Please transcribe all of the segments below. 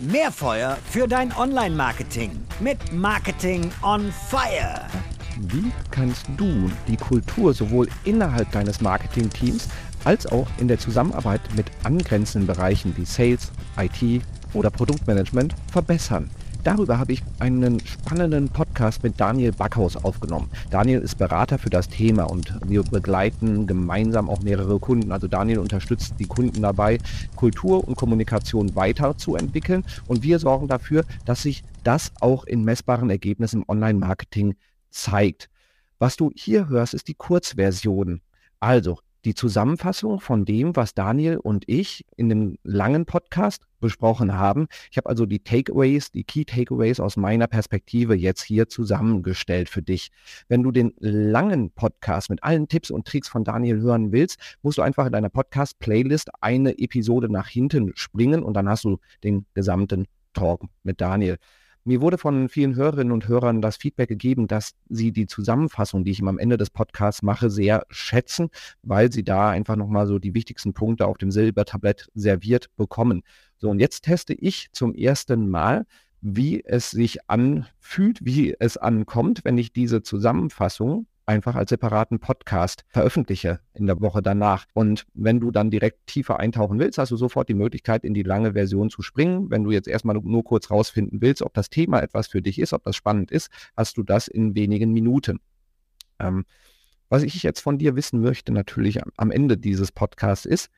Mehr Feuer für dein Online-Marketing mit Marketing on Fire. Wie kannst du die Kultur sowohl innerhalb deines Marketingteams als auch in der Zusammenarbeit mit angrenzenden Bereichen wie Sales, IT oder Produktmanagement verbessern? Darüber habe ich einen spannenden Podcast mit Daniel Backhaus aufgenommen. Daniel ist Berater für das Thema und wir begleiten gemeinsam auch mehrere Kunden. Also Daniel unterstützt die Kunden dabei, Kultur und Kommunikation weiterzuentwickeln und wir sorgen dafür, dass sich das auch in messbaren Ergebnissen im Online-Marketing zeigt. Was du hier hörst, ist die Kurzversion. Also die Zusammenfassung von dem, was Daniel und ich in dem langen Podcast besprochen haben. Ich habe also die Takeaways, die Key Takeaways aus meiner Perspektive jetzt hier zusammengestellt für dich. Wenn du den langen Podcast mit allen Tipps und Tricks von Daniel hören willst, musst du einfach in deiner Podcast-Playlist eine Episode nach hinten springen und dann hast du den gesamten Talk mit Daniel. Mir wurde von vielen Hörerinnen und Hörern das Feedback gegeben, dass sie die Zusammenfassung, die ich am Ende des Podcasts mache, sehr schätzen, weil sie da einfach nochmal so die wichtigsten Punkte auf dem Silbertablett serviert bekommen. So, und jetzt teste ich zum ersten Mal, wie es sich anfühlt, wie es ankommt, wenn ich diese Zusammenfassung einfach als separaten Podcast veröffentliche in der Woche danach. Und wenn du dann direkt tiefer eintauchen willst, hast du sofort die Möglichkeit, in die lange Version zu springen. Wenn du jetzt erstmal nur kurz rausfinden willst, ob das Thema etwas für dich ist, ob das spannend ist, hast du das in wenigen Minuten. Ähm, was ich jetzt von dir wissen möchte, natürlich am Ende dieses Podcasts ist,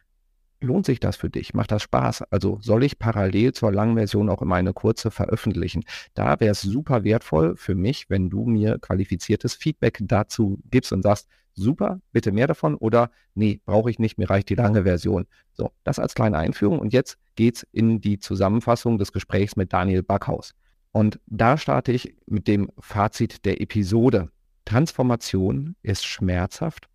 lohnt sich das für dich? Macht das Spaß? Also soll ich parallel zur langen Version auch immer eine kurze veröffentlichen? Da wäre es super wertvoll für mich, wenn du mir qualifiziertes Feedback dazu gibst und sagst, super, bitte mehr davon oder nee, brauche ich nicht, mir reicht die lange Version. So, das als kleine Einführung und jetzt geht's in die Zusammenfassung des Gesprächs mit Daniel Backhaus. Und da starte ich mit dem Fazit der Episode. Transformation ist schmerzhaft,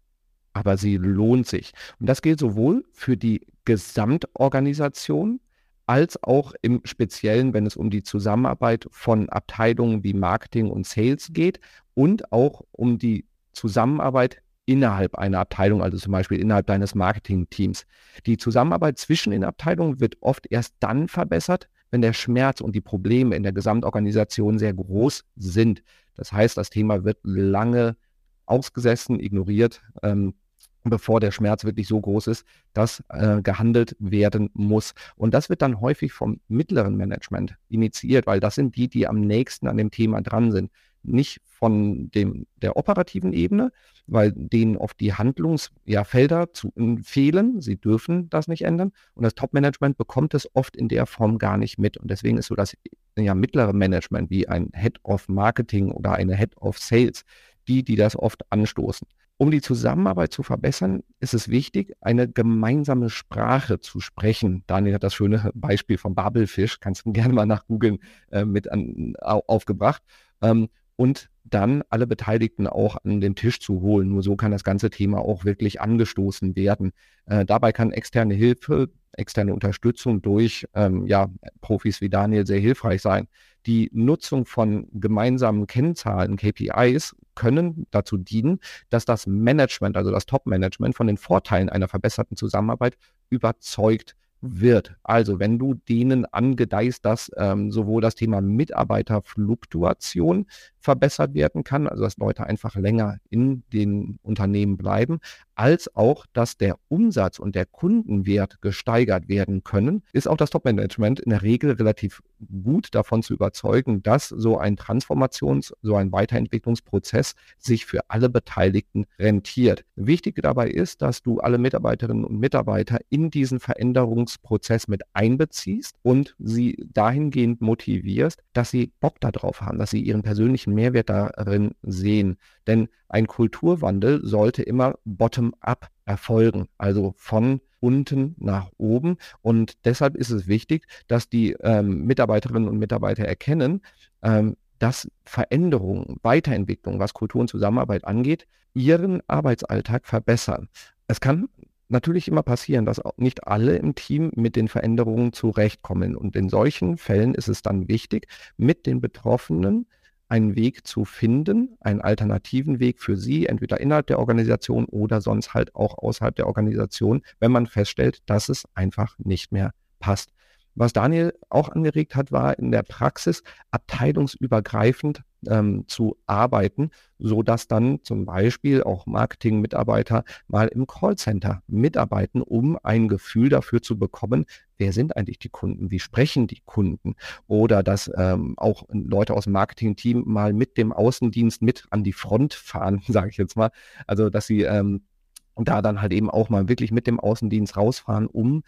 aber sie lohnt sich. Und das gilt sowohl für die Gesamtorganisation als auch im Speziellen, wenn es um die Zusammenarbeit von Abteilungen wie Marketing und Sales geht und auch um die Zusammenarbeit innerhalb einer Abteilung, also zum Beispiel innerhalb deines Marketing-Teams. Die Zusammenarbeit zwischen den Abteilungen wird oft erst dann verbessert, wenn der Schmerz und die Probleme in der Gesamtorganisation sehr groß sind. Das heißt, das Thema wird lange ausgesessen, ignoriert, ähm, bevor der Schmerz wirklich so groß ist, dass äh, gehandelt werden muss. Und das wird dann häufig vom mittleren Management initiiert, weil das sind die, die am nächsten an dem Thema dran sind. Nicht von dem, der operativen Ebene, weil denen oft die Handlungsfelder ja, fehlen. Sie dürfen das nicht ändern. Und das Top-Management bekommt es oft in der Form gar nicht mit. Und deswegen ist so das ja, mittlere Management wie ein Head of Marketing oder eine Head of Sales die, die das oft anstoßen. Um die Zusammenarbeit zu verbessern, ist es wichtig, eine gemeinsame Sprache zu sprechen. Daniel hat das schöne Beispiel vom Babelfisch, kannst du gerne mal nach googeln, äh, mit an, aufgebracht. Ähm, und dann alle Beteiligten auch an den Tisch zu holen. Nur so kann das ganze Thema auch wirklich angestoßen werden. Äh, dabei kann externe Hilfe, externe Unterstützung durch ähm, ja, Profis wie Daniel sehr hilfreich sein. Die Nutzung von gemeinsamen Kennzahlen, KPIs, können dazu dienen, dass das Management, also das Top-Management von den Vorteilen einer verbesserten Zusammenarbeit überzeugt wird. Also wenn du denen angedeihst, dass ähm, sowohl das Thema Mitarbeiterfluktuation verbessert werden kann, also dass Leute einfach länger in den Unternehmen bleiben, als auch, dass der Umsatz und der Kundenwert gesteigert werden können, ist auch das Top-Management in der Regel relativ gut davon zu überzeugen, dass so ein Transformations-, so ein Weiterentwicklungsprozess sich für alle Beteiligten rentiert. Wichtig dabei ist, dass du alle Mitarbeiterinnen und Mitarbeiter in diesen Veränderungsprozess mit einbeziehst und sie dahingehend motivierst, dass sie Bock darauf haben, dass sie ihren persönlichen Mehrwert darin sehen. Denn ein Kulturwandel sollte immer bottom-up erfolgen, also von unten nach oben. Und deshalb ist es wichtig, dass die ähm, Mitarbeiterinnen und Mitarbeiter erkennen, ähm, dass Veränderungen, Weiterentwicklung, was Kultur und Zusammenarbeit angeht, ihren Arbeitsalltag verbessern. Es kann natürlich immer passieren, dass auch nicht alle im Team mit den Veränderungen zurechtkommen. Und in solchen Fällen ist es dann wichtig, mit den Betroffenen einen Weg zu finden, einen alternativen Weg für sie, entweder innerhalb der Organisation oder sonst halt auch außerhalb der Organisation, wenn man feststellt, dass es einfach nicht mehr passt. Was Daniel auch angeregt hat, war in der Praxis abteilungsübergreifend ähm, zu arbeiten, so dass dann zum Beispiel auch Marketing-Mitarbeiter mal im Callcenter mitarbeiten, um ein Gefühl dafür zu bekommen, wer sind eigentlich die Kunden, wie sprechen die Kunden oder dass ähm, auch Leute aus dem Marketing-Team mal mit dem Außendienst mit an die Front fahren, sage ich jetzt mal, also dass sie ähm, da dann halt eben auch mal wirklich mit dem Außendienst rausfahren, um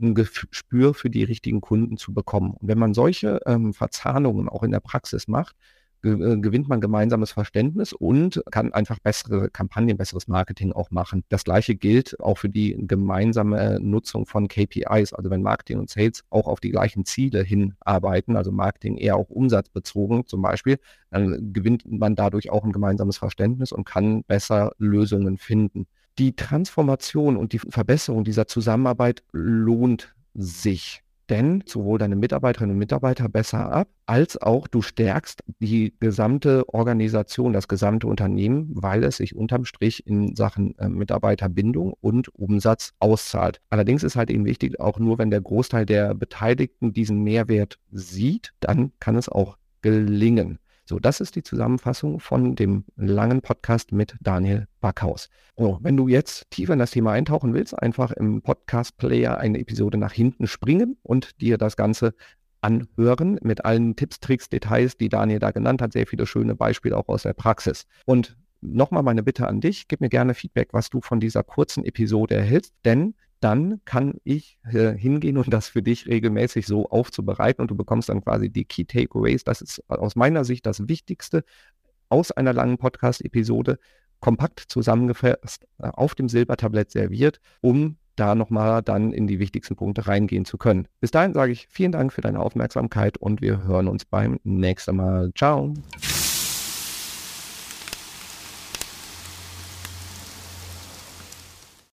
ein Gespür für die richtigen Kunden zu bekommen. Und wenn man solche ähm, Verzahnungen auch in der Praxis macht, äh, gewinnt man gemeinsames Verständnis und kann einfach bessere Kampagnen, besseres Marketing auch machen. Das gleiche gilt auch für die gemeinsame Nutzung von KPIs. Also wenn Marketing und Sales auch auf die gleichen Ziele hinarbeiten, also Marketing eher auch umsatzbezogen zum Beispiel, dann gewinnt man dadurch auch ein gemeinsames Verständnis und kann besser Lösungen finden. Die Transformation und die Verbesserung dieser Zusammenarbeit lohnt sich denn sowohl deine Mitarbeiterinnen und Mitarbeiter besser ab, als auch du stärkst die gesamte Organisation, das gesamte Unternehmen, weil es sich unterm Strich in Sachen äh, Mitarbeiterbindung und Umsatz auszahlt. Allerdings ist halt eben wichtig, auch nur wenn der Großteil der Beteiligten diesen Mehrwert sieht, dann kann es auch gelingen. So, das ist die Zusammenfassung von dem langen Podcast mit Daniel Backhaus. So, wenn du jetzt tiefer in das Thema eintauchen willst, einfach im Podcast-Player eine Episode nach hinten springen und dir das Ganze anhören mit allen Tipps, Tricks, Details, die Daniel da genannt hat. Sehr viele schöne Beispiele auch aus der Praxis. Und nochmal meine Bitte an dich, gib mir gerne Feedback, was du von dieser kurzen Episode erhältst, denn dann kann ich äh, hingehen und das für dich regelmäßig so aufzubereiten und du bekommst dann quasi die Key Takeaways. Das ist aus meiner Sicht das Wichtigste aus einer langen Podcast-Episode, kompakt zusammengefasst äh, auf dem Silbertablett serviert, um da nochmal dann in die wichtigsten Punkte reingehen zu können. Bis dahin sage ich vielen Dank für deine Aufmerksamkeit und wir hören uns beim nächsten Mal. Ciao.